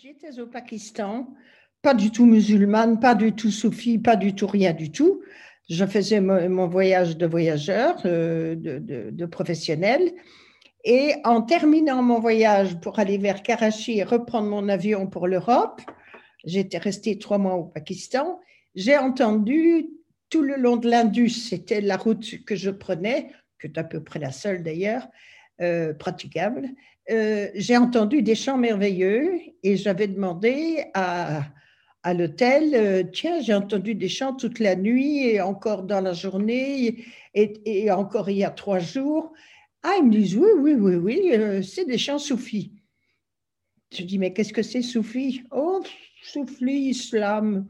j'étais au Pakistan, pas du tout musulmane, pas du tout soufie, pas du tout rien du tout. Je faisais mon, voyage de voyageur, euh, de, de, professionnel. Et en terminant mon voyage pour aller vers Karachi et reprendre mon avion pour l'Europe, j'étais restée trois mois au Pakistan, j'ai entendu tout le long de l'Indus, c'était la route que je prenais, que est à peu près la seule d'ailleurs, euh, praticable. Euh, j'ai entendu des chants merveilleux et j'avais demandé à, à l'hôtel, euh, tiens, j'ai entendu des chants toute la nuit et encore dans la journée et, encore il y a trois jours. Ah, ils me disent, oui, oui, oui, oui, c'est des chants soufis. Je dis, mais qu'est-ce que c'est soufi? Oh, soufi, islam,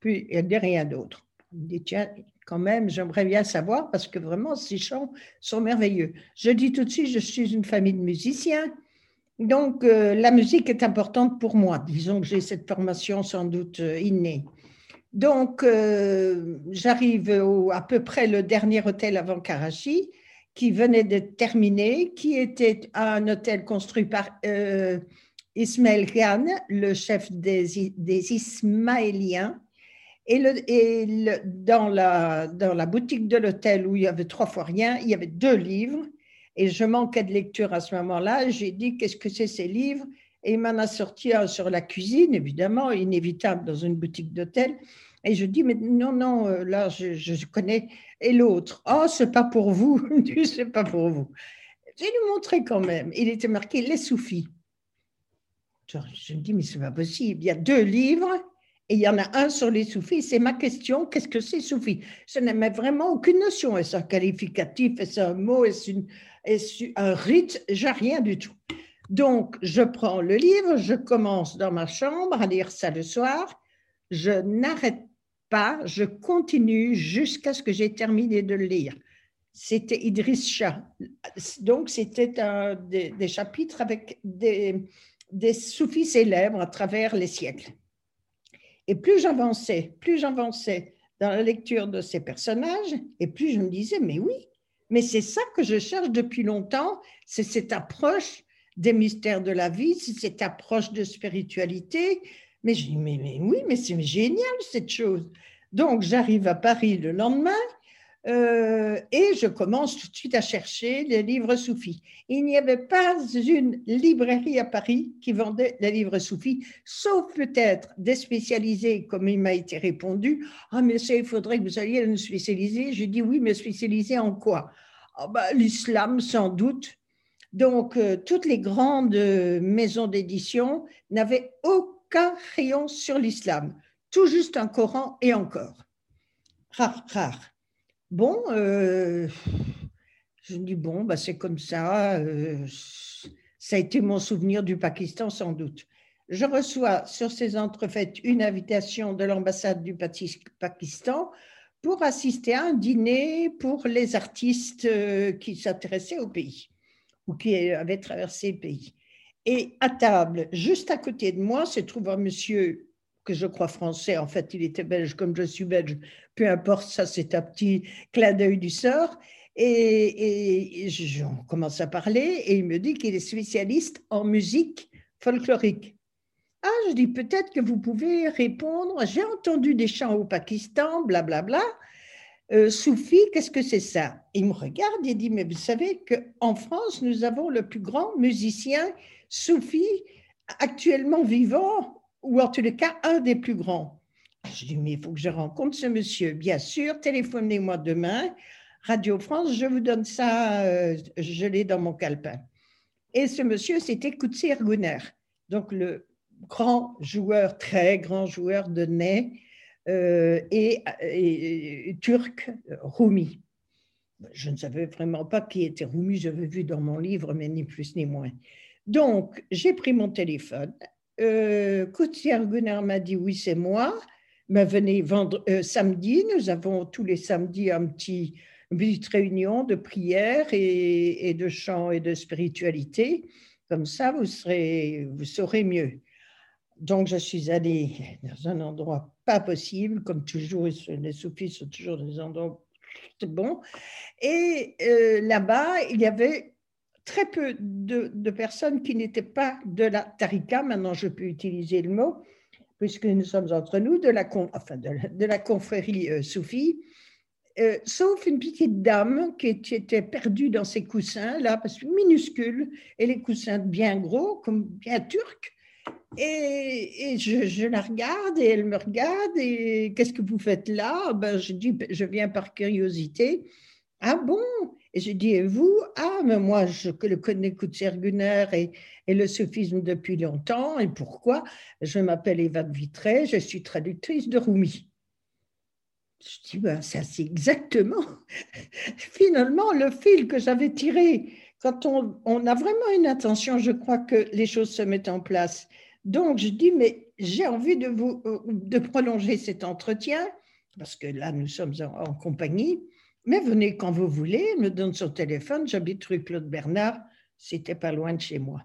puis il n'y a rien d'autre. Il me dit, tiens, quand même, j'aimerais bien savoir parce que vraiment, ces chants sont merveilleux. Je dis tout de suite, je suis une famille de musiciens. Donc, euh, la musique est importante pour moi. Disons que j'ai cette formation sans doute euh, innée. Donc, euh, j'arrive à peu près le dernier hôtel avant Karachi, qui venait de terminer, qui était un hôtel construit par Ismaël Khan, le chef des Ismaéliens, et, dans, la, dans la boutique de l'hôtel où il y avait trois fois rien, il y avait deux livres. Et je manquais de lecture à ce moment-là. J'ai dit, qu'est-ce que c'est ces livres? Et il m'en a sorti un sur la cuisine, évidemment, inévitable dans une boutique d'hôtel. Et je dis, mais non, non, euh, là, je, je connais. Et l'autre, oh, c'est pas pour vous. c'est pas pour vous. J'ai lui montré quand même. Il était marqué Les Soufis. Je me dis, mais c'est pas possible. Il y a deux livres et il y en a un sur les soufis. C'est ma question, qu'est-ce que c'est soufi? Je n'ai vraiment aucune notion. Est-ce un qualificatif? Est-ce un mot? Est-ce est un rite? J'ai rien du tout. Donc, je prends le livre, je commence dans ma chambre à lire ça le soir. Je n'arrête pas, je continue jusqu'à ce que j'ai terminé de le lire. C'était Idriss Shah. Donc, c'était des, chapitres avec des soufis célèbres à travers les siècles. Et plus j'avançais, plus j'avançais dans la lecture de ces personnages, et plus je me disais, mais oui, mais c'est ça que je cherche depuis longtemps, c'est cette approche des mystères de la vie, c'est cette approche de spiritualité. Mais je dis, mais, mais oui, mais c'est génial cette chose. Donc j'arrive à Paris le lendemain, euh, et je commence tout de suite à chercher les livres soufis. Il n'y avait pas une librairie à Paris qui vendait les livres soufis, sauf peut-être des spécialisés, comme il m'a été répondu. Ah, mais ça, il faudrait que vous alliez nous spécialiser. Je dis oui, mais spécialisé en quoi ah, bah, L'islam, sans doute. Donc, euh, toutes les grandes maisons d'édition n'avaient aucun rayon sur l'islam, tout juste un Coran et encore. Rare, rare. Bon, euh, je me dis, bon, bah, c'est comme ça. Euh, ça a été mon souvenir du Pakistan, sans doute. Je reçois sur ces entrefaites une invitation de l'ambassade du Pakistan pour assister à un dîner pour les artistes euh, qui s'intéressaient au pays ou qui avaient traversé le pays. Et à table, juste à côté de moi, se trouve un monsieur que je crois français, en fait il était belge comme je suis belge, peu importe, ça c'est un petit clin d'œil du sort. Et, on commence à parler et il me dit qu'il est spécialiste en musique folklorique. Ah, je dis peut-être que vous pouvez répondre. J'ai entendu des chants au Pakistan, blablabla. Bla, bla. Euh, Soufi, qu'est-ce que c'est ça? Il me regarde et dit Mais vous savez qu'en France, nous avons le plus grand musicien Soufi actuellement vivant ou en tous les cas, un des plus grands. Je dis, mais il faut que je rencontre ce monsieur. Bien sûr, téléphonez-moi demain. Radio France, je vous donne ça, euh, je l'ai dans mon calepin. Et ce monsieur, c'était Kutsi Gunner, donc le grand joueur, très grand joueur de nez euh, et, turc, Rumi. Je ne savais vraiment pas qui était Rumi, j'avais vu dans mon livre, mais ni plus ni moins. Donc, j'ai pris mon téléphone euh, Gunnar m'a dit oui, c'est moi. Mais venez vendre, euh, samedi, nous avons tous les samedis un petit, une petite réunion de prière et, de chant et de spiritualité. Comme ça, vous, serez, vous saurez mieux. Donc, je suis allée dans un endroit pas possible, comme toujours, les soufis sont toujours des endroits bons. Et euh, là-bas, il y avait très peu de, personnes qui n'étaient pas de la tarika, maintenant je peux utiliser le mot, puisque nous sommes entre nous, de la, confrérie euh, soufie, euh, sauf une petite dame qui était perdue dans ses coussins, là, parce que minuscule, et les coussins bien gros, comme bien turcs. Et, je, la regarde et elle me regarde et qu'est-ce que vous faites là? Ben, Je dis, ben, je viens par curiosité. Ah bon? Et je dis, et vous Ah, mais moi, je le connais Kutzer-Gunner et, et, le soufisme depuis longtemps. Et pourquoi? Je m'appelle Eva Vitré, je suis traductrice de Rumi. Je dis, ben, c'est exactement, finalement, le fil que j'avais tiré. Quand on, on, a vraiment une intention, je crois que les choses se mettent en place. Donc, je dis, mais j'ai envie de, vous, euh, de prolonger cet entretien, parce que là, nous sommes en, compagnie, mais venez quand vous voulez, me donne son téléphone, j'habite rue Claude Bernard, c'était pas loin de chez moi.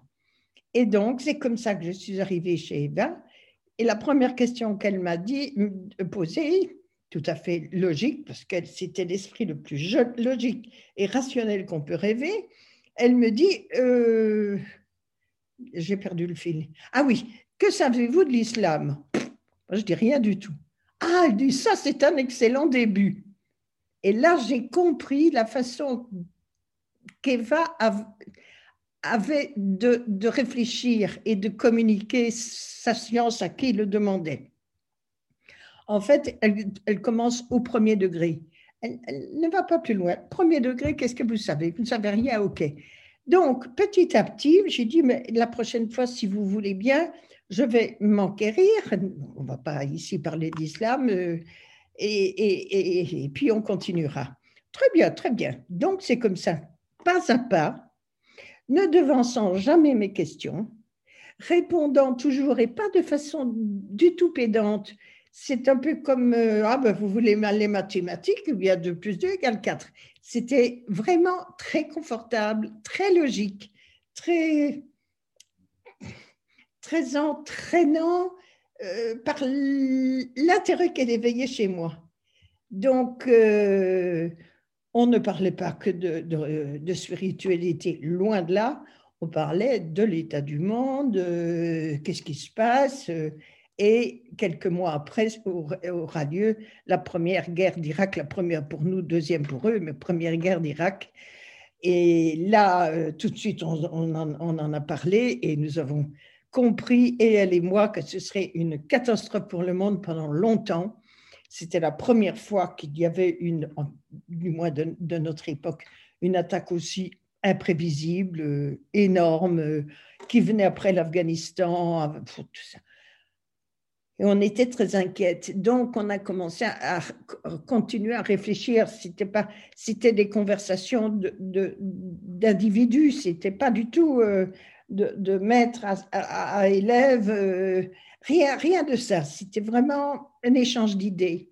Et donc, c'est comme ça que je suis arrivée chez Eva. Et la première question qu'elle m'a dit, posée, tout à fait logique, parce que c'était l'esprit le plus logique et rationnel qu'on peut rêver, elle me dit, euh, j'ai perdu le fil. Ah oui, que savez-vous de l'islam? Je dis rien du tout. Ah, elle dit, ça c'est un excellent début. Et là, j'ai compris la façon qu'Eva avait de, réfléchir et de communiquer sa science à qui le demandait. En fait, elle, commence au premier degré. Elle, ne va pas plus loin. Premier degré, qu'est-ce que vous savez? Vous ne savez rien, ok. Donc, petit à petit, j'ai dit, mais la prochaine fois, si vous voulez bien, je vais m'enquérir. On ne va pas ici parler d'islam. Et, puis on continuera. Très bien, très bien. Donc c'est comme ça, pas à pas, ne devançant jamais mes questions, répondant toujours et pas de façon du tout pédante. C'est un peu comme, euh, ah ben vous voulez les mathématiques, il y a 2 plus 2 égale 4. C'était vraiment très confortable, très logique, très, très entraînant euh, par l'intérêt qu'elle éveillait chez moi. Donc, euh, on ne parlait pas que de, spiritualité, loin de là. On parlait de l'état du monde, euh, qu'est-ce qui se passe. et quelques mois après aura lieu la première guerre d'Irak, la première pour nous, deuxième pour eux, mais première guerre d'Irak. Et là, tout de suite, on, on, en, a parlé et nous avons compris, et elle et moi, que ce serait une catastrophe pour le monde pendant longtemps. C'était la première fois qu'il y avait une, du moins de, notre époque, une attaque aussi imprévisible, euh, énorme, euh, qui venait après l'Afghanistan, tout ça. Et on était très inquiète. Donc, on a commencé à, continuer à réfléchir. C'était pas, c'était des conversations d'individus. De, c'était pas du tout euh, de, mettre à, élèves, euh, rien, rien de ça. C'était vraiment un échange d'idées.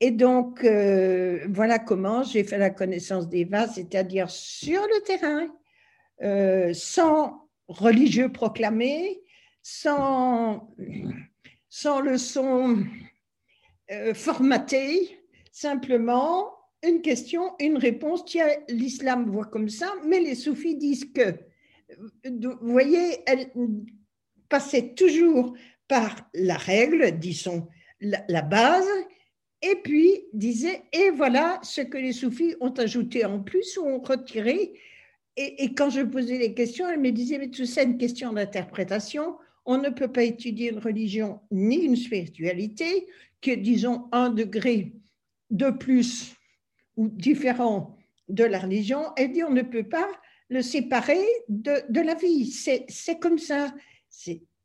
Et donc, euh, voilà comment j'ai fait la connaissance d'Eva, c'est-à-dire sur le terrain, euh, sans religieux proclamés, sans, sans leçons formatées, simplement une question, une réponse. Tiens, l'islam voit comme ça, mais les soufis disent que vous voyez, elle passait toujours par la règle, disons, la, base, et puis disait, et voilà ce que les soufis ont ajouté en plus ou ont retiré. Et, quand je posais les questions, elle me disait, mais tout ça, une question d'interprétation. On ne peut pas étudier une religion ni une spiritualité que, disons, un degré de plus ou différent de la religion. Elle dit, on ne peut pas le séparer de, la vie. C'est comme ça.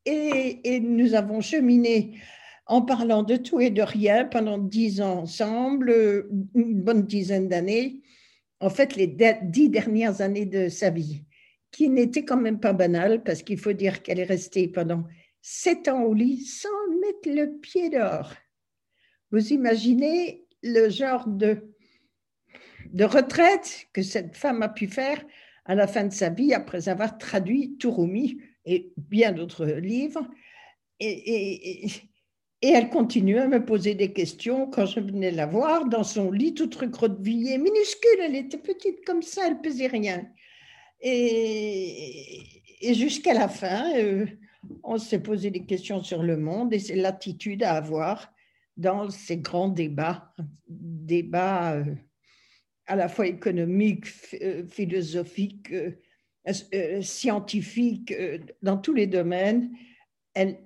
Et, et, nous avons cheminé en parlant de tout et de rien pendant dix ans ensemble, une bonne dizaine d'années. En fait, les dix dernières années de sa vie, qui n'étaient quand même pas banales, parce qu'il faut dire qu'elle est restée pendant sept ans au lit sans mettre le pied dehors. Vous imaginez le genre de, de retraite que cette femme a pu faire à la fin de sa vie, après avoir traduit Touroumi et bien d'autres livres. Et, elle continue à me poser des questions quand je venais la voir dans son lit, toute recroquevillée, minuscule, elle était petite comme ça, elle pesait rien. Et, et jusqu'à la fin, euh, on s'est posé des questions sur le monde et c'est l'attitude à avoir dans ces grands débats, débats euh, à la fois économiques, euh, philosophiques, scientifiques, dans tous les domaines. Elle,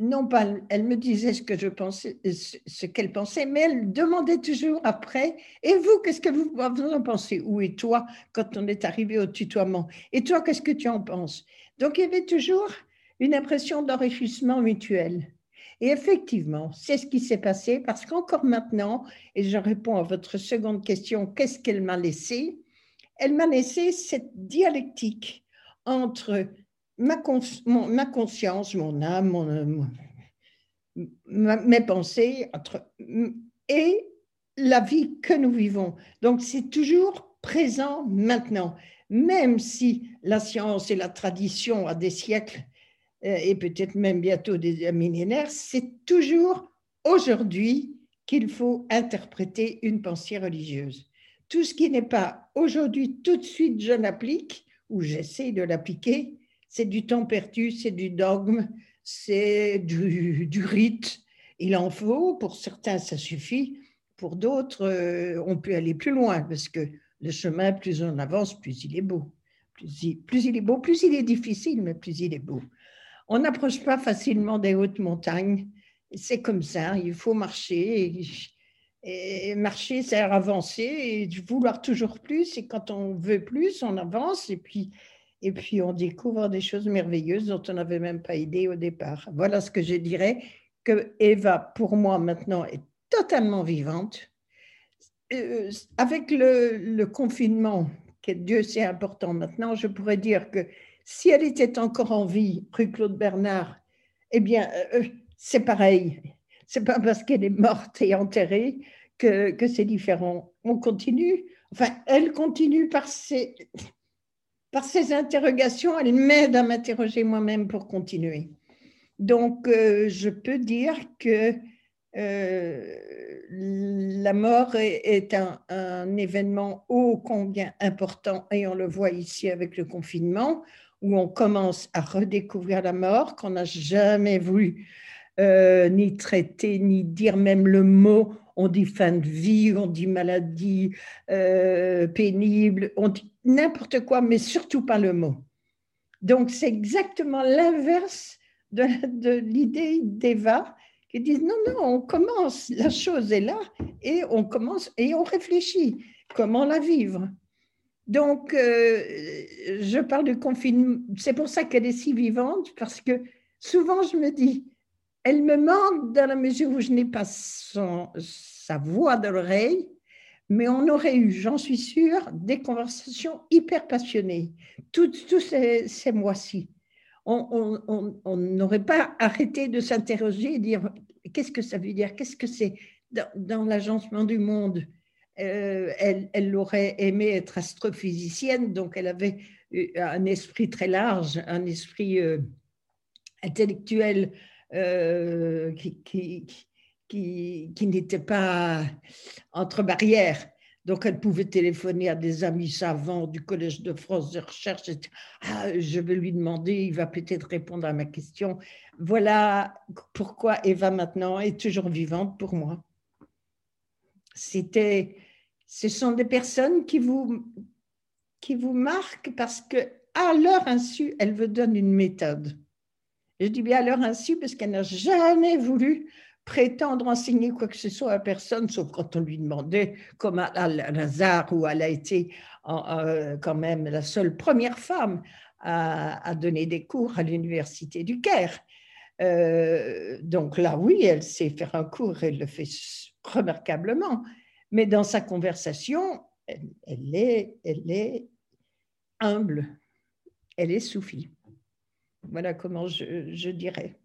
non pas, elle me disait ce ce qu'elle pensait, mais elle demandait toujours après. Et vous, qu'est-ce que vous, en pensez? Ou et toi, quand on est arrivé au tutoiement? Et toi, qu'est-ce que tu en penses Donc il y avait toujours une impression d'enrichissement mutuel. Et effectivement, c'est ce qui s'est passé parce qu'encore maintenant, et je réponds à votre seconde question, qu'est-ce qu'elle m'a laissé? Elle m'a laissé cette dialectique entre ma, conscience, mon âme, mes pensées entre, et la vie que nous vivons. Donc c'est toujours présent maintenant, même si la science et la tradition à des siècles et peut-être même bientôt des millénaires, c'est toujours aujourd'hui qu'il faut interpréter une pensée religieuse. Tout ce qui n'est pas aujourd'hui tout de suite je l'applique ou j'essaie de l'appliquer, c'est du temps perdu, c'est du dogme, c'est du, rite. Il en faut, pour certains ça suffit, pour d'autres euh, on peut aller plus loin parce que le chemin, plus on avance, plus il est beau. Plus il est beau, plus il est difficile, mais plus il est beau. On n'approche pas facilement des hautes montagnes. C'est comme ça, il faut marcher. Et, marcher, c'est avancer et vouloir toujours plus. Et quand on veut plus, on avance. Et puis, et puis on découvre des choses merveilleuses dont on n'avait même pas idée au départ. Voilà ce que je dirais, que Eva, pour moi, maintenant, est totalement vivante. Euh, avec le, confinement, qui est Dieu c'est important maintenant, je pourrais dire que si elle était encore en vie, rue Claude Bernard, eh bien, euh, c'est pareil. C'est pas parce qu'elle est morte et enterrée que, que c'est différent. On continue. Enfin, elle continue par ses, par ces interrogations, elle m'aide à m'interroger moi-même pour continuer. Donc, euh, je peux dire que euh, la mort est, un, événement ô combien important, et on le voit ici avec le confinement, où on commence à redécouvrir la mort qu'on n'a jamais voulu euh, ni traiter, ni dire même le mot. On dit fin de vie, on dit maladie pénible, on dit n'importe quoi, mais surtout pas le mot. Donc c'est exactement l'inverse de, l'idée d'Eva qui dit non, non, on commence, la chose est là et on commence et on réfléchit comment la vivre. Donc, euh, je parle du confinement, c'est pour ça qu'elle est si vivante, parce que souvent je me dis, elle me manque dans la mesure où je n'ai pas sa voix dans l'oreille, mais on aurait eu, j'en suis sûre, des conversations hyper passionnées tous ces, ces mois-ci. On n'aurait pas arrêté de s'interroger et dire qu'est-ce que ça veut dire, qu'est-ce que c'est dans, l'agencement du monde? Euh, elle, elle, aurait aimé être astrophysicienne, donc elle avait un esprit très large, un esprit euh, intellectuel euh, qui, n'était pas entre barrières. Donc, elle pouvait téléphoner à des amis savants du Collège de France de recherche. Ah, je vais lui demander, il va peut-être répondre à ma question. Voilà pourquoi Eva maintenant est toujours vivante pour moi. C'était, ce sont des personnes qui vous, qui vous marquent parce que à leur insu, elle vous donne une méthode. Je dis bien à leur insu parce qu'elle n'a jamais voulu prétendre enseigner quoi que ce soit à personne, sauf quand on lui demandait, comme à Lazare, où elle a été quand même la seule première femme à, donner des cours à l'université du Caire. Euh, donc là, oui, elle sait faire un cours, elle le fait remarquablement, mais dans sa conversation, elle, est, elle est humble, elle est soufie. Voilà comment je dirais.